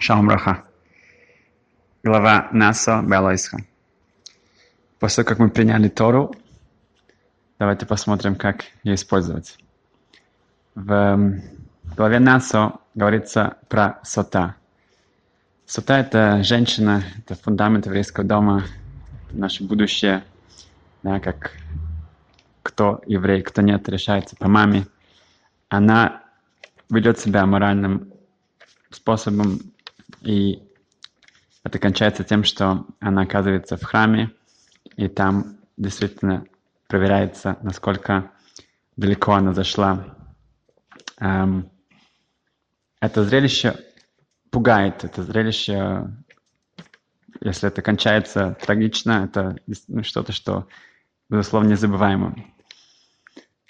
Шалом Браха. Глава Насо Белойсха. После того, как мы приняли Тору, давайте посмотрим, как ее использовать. В эм, главе Насо говорится про сота. Сота — это женщина, это фундамент еврейского дома, наше будущее, да, как кто еврей, кто нет, решается по маме. Она ведет себя моральным способом и это кончается тем, что она оказывается в храме, и там действительно проверяется, насколько далеко она зашла. Эм, это зрелище пугает, это зрелище, если это кончается трагично, это ну, что-то, что, безусловно, незабываемо.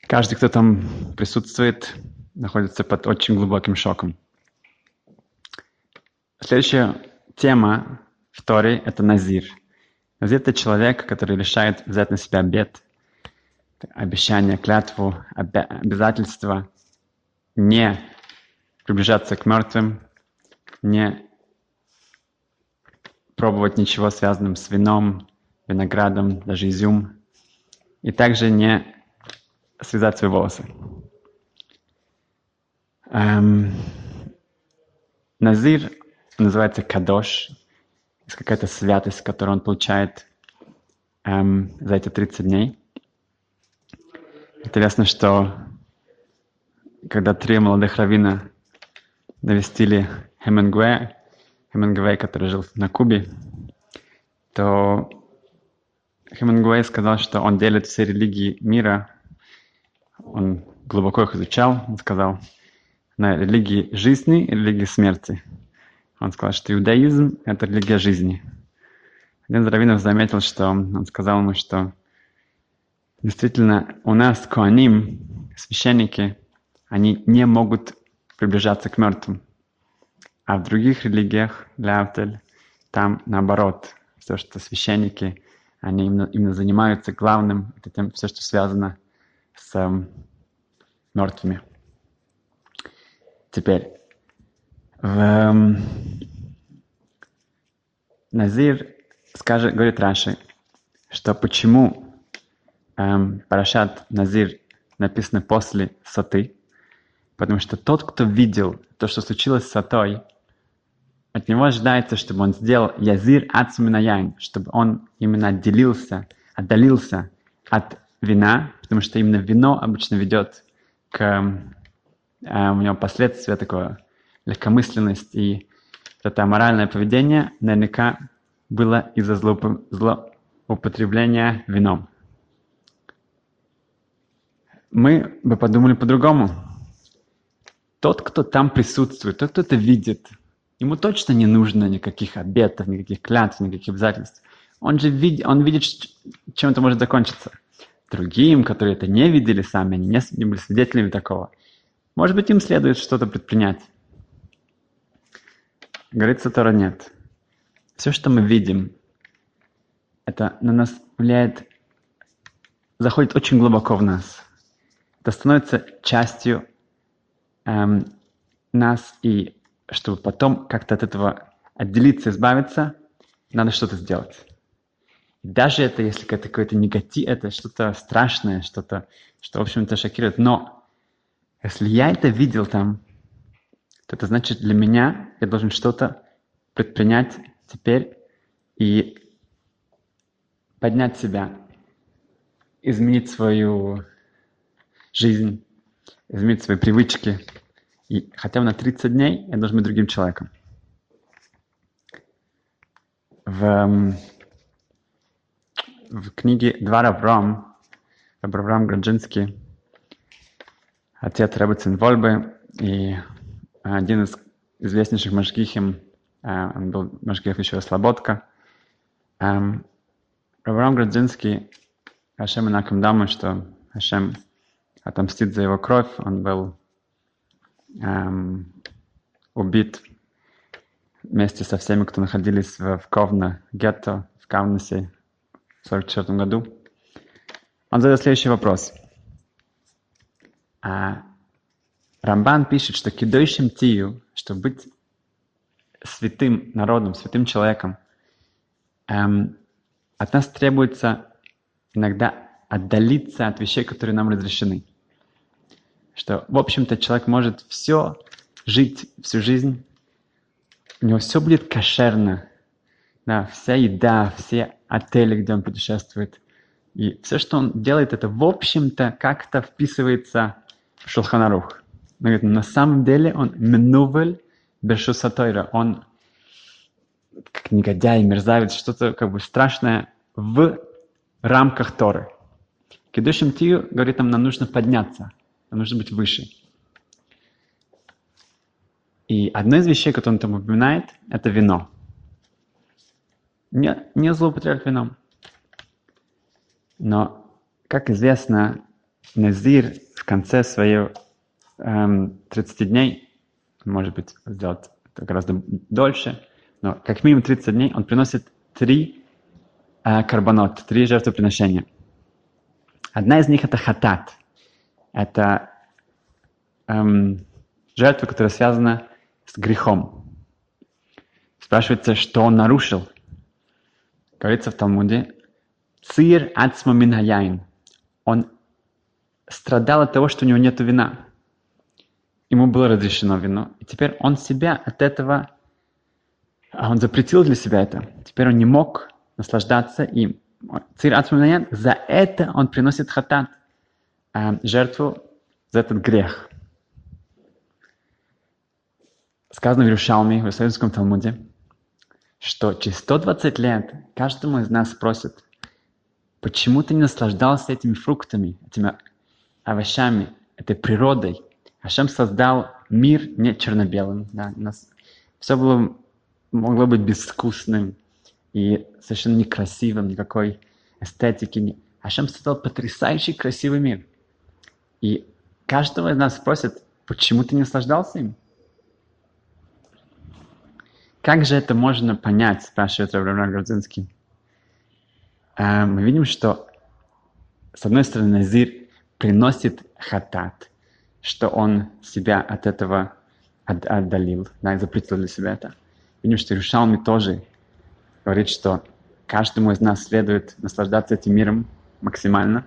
Каждый, кто там присутствует, находится под очень глубоким шоком. Следующая тема в Торе – это Назир. Назир – это человек, который решает взять на себя обет, обещание, клятву, обязательство не приближаться к мертвым, не пробовать ничего связанным с вином, виноградом, даже изюм, и также не связать свои волосы. Эм, Назир называется кадош. Какая-то святость, которую он получает эм, за эти 30 дней. Интересно, что когда три молодых равина навестили Хемингуэя, Хемингуэй, который жил на Кубе, то Хемингуэй сказал, что он делит все религии мира. Он глубоко их изучал. Он сказал, на религии жизни и религии смерти – он сказал, что иудаизм – это религия жизни. Один из раввинов заметил, что он сказал ему, что действительно у нас коаним, священники, они не могут приближаться к мертвым. А в других религиях, ляутель, там наоборот, все, что священники, они именно, именно занимаются главным, это тем, все, что связано с um, мертвыми. Теперь, в эм, Назир скажет, говорит Раши, что почему эм, Парашат Назир написано после Саты, потому что тот, кто видел то, что случилось с Сатой, от него ожидается, чтобы он сделал язир ацуминаяйн, чтобы он именно отделился, отдалился от вина, потому что именно вино обычно ведет к э, у него последствия такое легкомысленность и это моральное поведение наверняка было из-за злоупотребления вином. Мы бы подумали по-другому. Тот, кто там присутствует, тот, кто это видит, ему точно не нужно никаких обетов, никаких клятв, никаких обязательств. Он же видит, он видит, чем это может закончиться. Другим, которые это не видели сами, они не были свидетелями такого, может быть, им следует что-то предпринять. Говорится Тора нет. Все, что мы видим, это на нас влияет, заходит очень глубоко в нас. Это становится частью эм, нас, и чтобы потом как-то от этого отделиться, избавиться, надо что-то сделать. Даже это, если это какой-то негатив, это что-то страшное, что-то, что, в общем-то, шокирует. Но если я это видел там, это значит для меня я должен что-то предпринять теперь и поднять себя, изменить свою жизнь, изменить свои привычки. И хотя бы на 30 дней я должен быть другим человеком. В, в книге «Два Авраам» Авраам Граджинский, отец Ребецин Вольбы и один из известнейших машгихим, э, он был машгих еще Слободка. Авраам Градзинский, Хашем инаком дамы, что Хашем отомстит за его кровь. Он был эм, убит вместе со всеми, кто находились в, в Ковна, гетто, в Кавнасе в 1944 году. Он задает следующий вопрос. А Рамбан пишет, что кидойшим тию, чтобы быть святым народом, святым человеком, эм, от нас требуется иногда отдалиться от вещей, которые нам разрешены. Что, в общем-то, человек может все жить всю жизнь, у него все будет кошерно. Да, вся еда, все отели, где он путешествует. И все, что он делает, это, в общем-то, как-то вписывается в Шулханарух. Но на самом деле он менувель Бершусатойра. Он как негодяй, мерзавец, что-то как бы страшное в рамках Торы. Кедушим Тию говорит нам, нам нужно подняться, нам нужно быть выше. И одна из вещей, которую он там упоминает, это вино. Не, не злоупотреблять вином. Но, как известно, Назир в конце эм, 30 дней, может быть, сделать гораздо дольше, но как минимум 30 дней он приносит три э, карбонот, три жертвоприношения – Одна из них это хатат. Это эм, жертва, которая связана с грехом. Спрашивается, что он нарушил. Говорится в Талмуде, цир ацма минаяин. Он страдал от того, что у него нет вина. Ему было разрешено вино. И теперь он себя от этого, а он запретил для себя это. Теперь он не мог наслаждаться им. Цирь за это он приносит хатат, э, жертву за этот грех. Сказано в Иерушалме, в Иерусалимском Талмуде, что через 120 лет каждому из нас спросят, почему ты не наслаждался этими фруктами, этими овощами, этой природой. Ашем создал мир не черно-белым. Да? У нас все было, могло быть безвкусным, и совершенно некрасивым, никакой эстетики. Ашем создал потрясающий красивый мир. И каждого из нас спросит, почему ты не наслаждался им? Как же это можно понять, спрашивает Раврам Грузинский. А, мы видим, что с одной стороны Назир приносит хатат, что он себя от этого отдалил, да, и запретил для себя это. Видим, что Иерушалми тоже говорит, что каждому из нас следует наслаждаться этим миром максимально.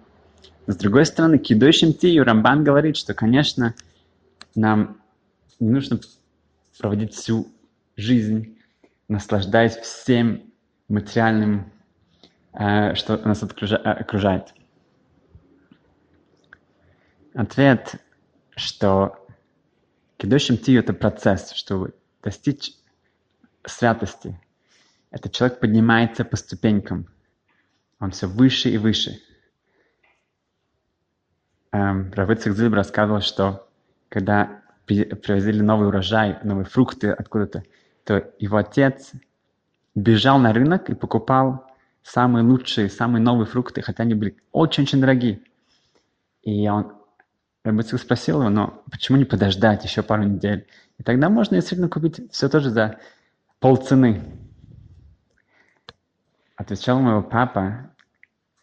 Но с другой стороны, кидующим Тию Рамбан говорит, что, конечно, нам не нужно проводить всю жизнь, наслаждаясь всем материальным, э, что нас окружает. Ответ, что кидующим Тию – это процесс, чтобы достичь святости, этот человек поднимается по ступенькам. Он все выше и выше. Эм, Равыцик Зильб рассказывал, что когда привозили новый урожай, новые фрукты откуда-то, то его отец бежал на рынок и покупал самые лучшие, самые новые фрукты, хотя они были очень-очень дорогие. И он, Рабыцик спросил его, но почему не подождать еще пару недель? И тогда можно действительно купить все тоже за полцены. Отвечал моего папа,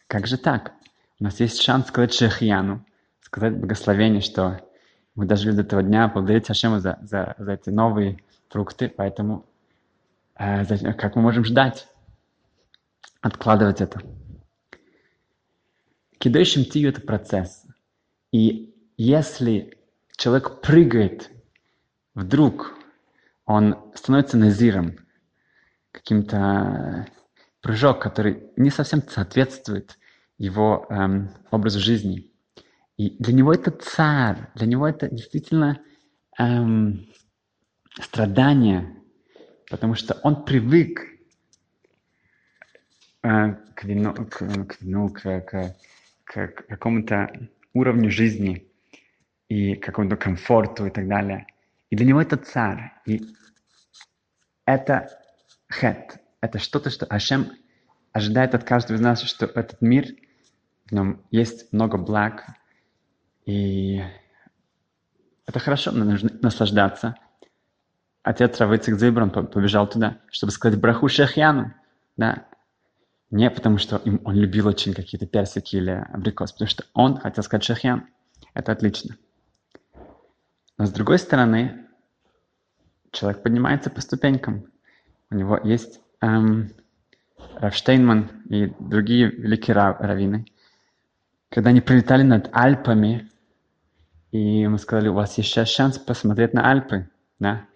как же так? У нас есть шанс сказать Шехьяну, сказать благословение, что мы дожили до этого дня, благодарить Ашему за, за, за эти новые фрукты, поэтому э, за, как мы можем ждать, откладывать это? Кидающим тию – это процесс. И если человек прыгает, вдруг он становится назиром, каким-то прыжок, который не совсем соответствует его эм, образу жизни. И для него это царь, для него это действительно эм, страдание, потому что он привык э, к вину, к, к, вину, к, к, к какому-то уровню жизни и какому-то комфорту и так далее. И для него это царь. И это хет, это что-то, что Ашем ожидает от каждого из нас, что этот мир, в нем есть много благ, и это хорошо, но нужно наслаждаться. Отец Равыцик Зибран побежал туда, чтобы сказать браху Шехьяну, да, не потому, что им, он любил очень какие-то персики или абрикос, потому что он хотел сказать Шехьян. Это отлично. Но с другой стороны, человек поднимается по ступенькам. У него есть эм, Рафштейнман и другие великие раввины. Когда они прилетали над Альпами, и мы сказали, у вас сейчас шанс посмотреть на Альпы, да?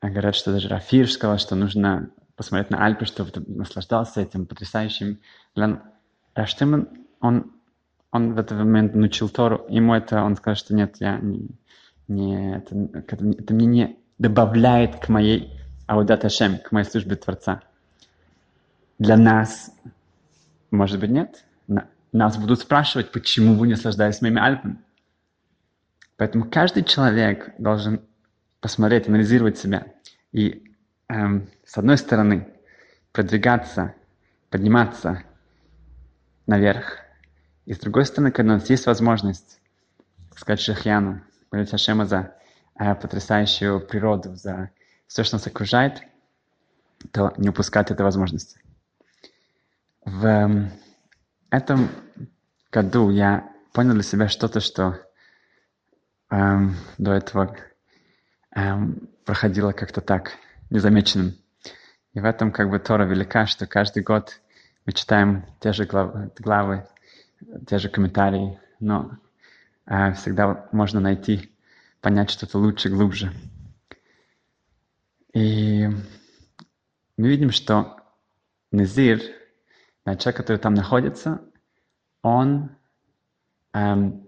А говорят, что даже Рафир сказал, что нужно посмотреть на Альпы, чтобы ты наслаждался этим потрясающим. Рафштейнман, он, он в этот момент научил Тору, ему это, он сказал, что нет, я не, не это, это, мне не добавляет к моей Аудат Ашем, к моей службе Творца. Для нас, может быть, нет. Нас будут спрашивать, почему вы не наслаждаетесь моими Альпами. Поэтому каждый человек должен посмотреть, анализировать себя. И эм, с одной стороны, продвигаться, подниматься наверх. И с другой стороны, когда у нас есть возможность сказать Шахьяну, молить Ашема за э, потрясающую природу, за все, что нас окружает, то не упускать этой возможности. В эм, этом году я понял для себя что-то, что эм, до этого эм, проходило как-то так, незамеченным. И в этом как бы Тора велика, что каждый год мы читаем те же главы, главы те же комментарии, но всегда можно найти, понять что-то лучше, глубже. И мы видим, что Назир, человек, который там находится, он эм,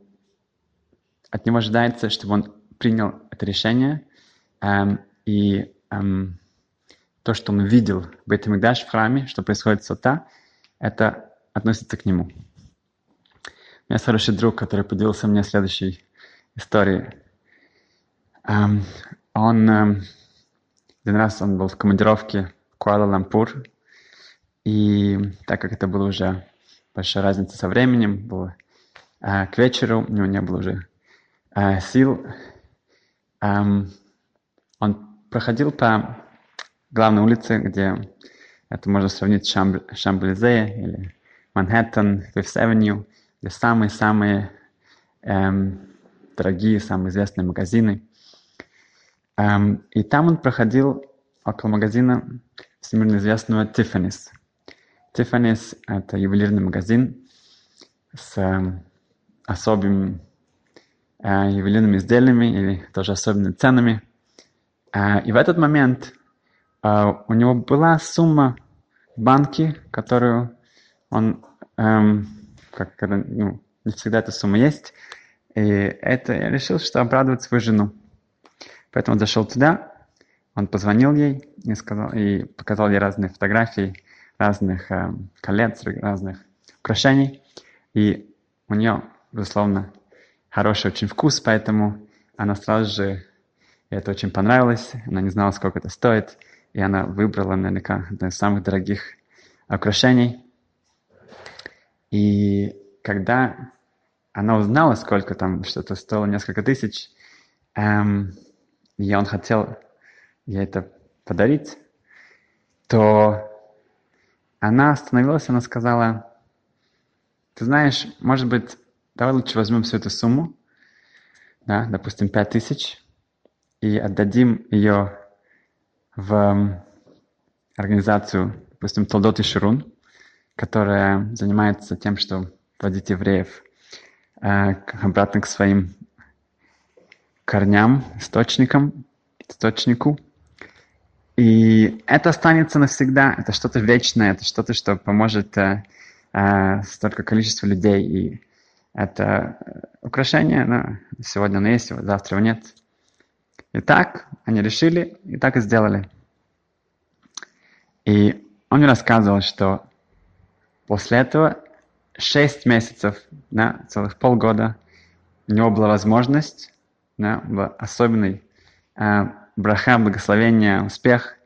от него ожидается, чтобы он принял это решение, эм, и эм, то, что он видел в этом в храме, что происходит сота, это относится к нему. У меня есть хороший друг, который поделился мне следующей историей. Um, он um, один раз он был в командировке Куала-Лампур, и так как это было уже большая разница со временем, было э, к вечеру, у него не было уже э, сил, эм, он проходил по главной улице, где это можно сравнить с Шамблизе или Манхэттен, Фифс Авеню, где самые-самые эм, дорогие, самые известные магазины – Um, и там он проходил около магазина всемирно известного Tiffany's. Tiffany's – это ювелирный магазин с э, особыми э, ювелирными изделиями или тоже особенными ценами. Э, и в этот момент э, у него была сумма в банке, которую он, эм, как, когда, ну, не всегда эта сумма есть, и это я решил, что обрадовать свою жену. Поэтому он зашел туда, он позвонил ей и, сказал, и показал ей разные фотографии разных э, колец, разных украшений. И у нее, безусловно, хороший очень вкус, поэтому она сразу же, это очень понравилось, она не знала, сколько это стоит, и она выбрала наверняка одно из самых дорогих украшений. И когда она узнала, сколько там что-то стоило, несколько тысяч, эм, и он хотел ей это подарить, то она остановилась, она сказала, ты знаешь, может быть, давай лучше возьмем всю эту сумму, да, допустим, пять тысяч, и отдадим ее в организацию, допустим, Толдот и Ширун, которая занимается тем, что вводить евреев э, обратно к своим корням, источникам, источнику. И это останется навсегда, это что-то вечное, это что-то, что поможет э, э, столько количества людей. И это украшение, ну, сегодня оно есть, завтра его нет. И так они решили, и так и сделали. И он мне рассказывал, что после этого шесть месяцев, да, целых полгода, у него была возможность да, в особенный э, браха, благословение, успех,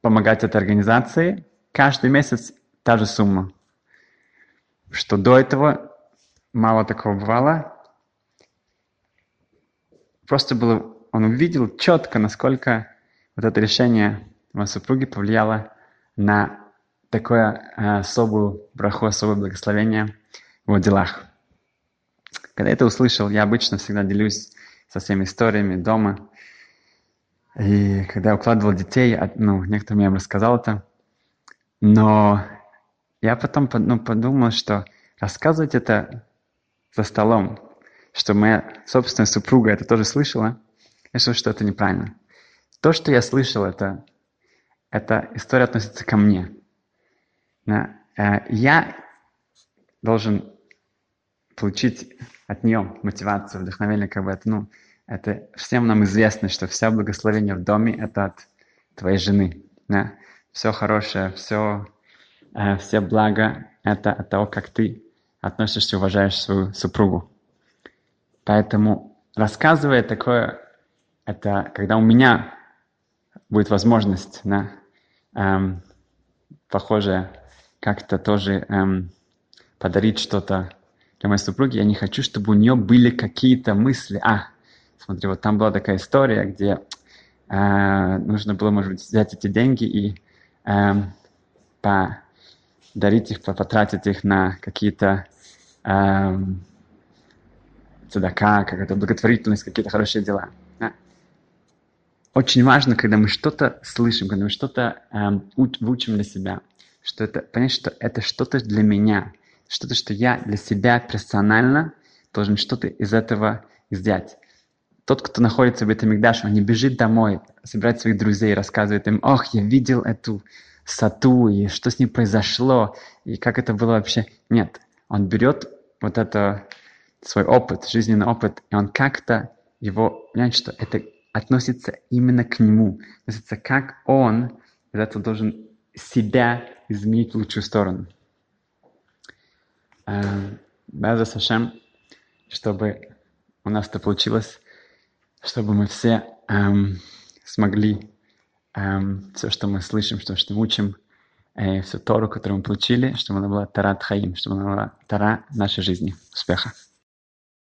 помогать этой организации. Каждый месяц та же сумма. Что до этого мало такого бывало. Просто было, он увидел четко, насколько вот это решение его супруги повлияло на такое э, особую браху, особое благословение в делах. Когда это услышал, я обычно всегда делюсь со всеми историями дома. И когда я укладывал детей, ну, некоторым я им рассказал это, но я потом ну, подумал, что рассказывать это за столом, что моя собственная супруга это тоже слышала, я решил, что это неправильно. То, что я слышал, это, эта история относится ко мне. Э, я должен получить от нее мотивацию, вдохновение, как бы это, ну, это всем нам известно, что все благословение в доме – это от твоей жены. Да? Все хорошее, все, э, все благо – это от того, как ты относишься, уважаешь свою супругу. Поэтому рассказывая такое, это когда у меня будет возможность, да, эм, похоже, как-то тоже эм, подарить что-то для моей супруги, я не хочу, чтобы у нее были какие-то мысли. А, смотри, вот там была такая история, где э, нужно было, может быть, взять эти деньги и э, подарить их, потратить их на какие-то э, цедака, какая-то благотворительность, какие-то хорошие дела. Да? Очень важно, когда мы что-то слышим, когда мы что-то э, выучим для себя, что это, понять, что это что-то для меня, что-то, что я для себя персонально должен что-то из этого сделать. Тот, кто находится в этом Мигдаше, он не бежит домой, собирает своих друзей, рассказывает им, ох, я видел эту сату, и что с ним произошло, и как это было вообще. Нет, он берет вот это, свой опыт, жизненный опыт, и он как-то его, понимает, что это относится именно к нему, относится как он из этого должен себя изменить в лучшую сторону. Беза Сашем, чтобы у нас это получилось, чтобы мы все эм, смогли эм, все, что мы слышим, все, что мы учим, э, всю Тору, которую мы получили, чтобы она была Тара Тхаим, чтобы она была Тара нашей жизни. Успеха!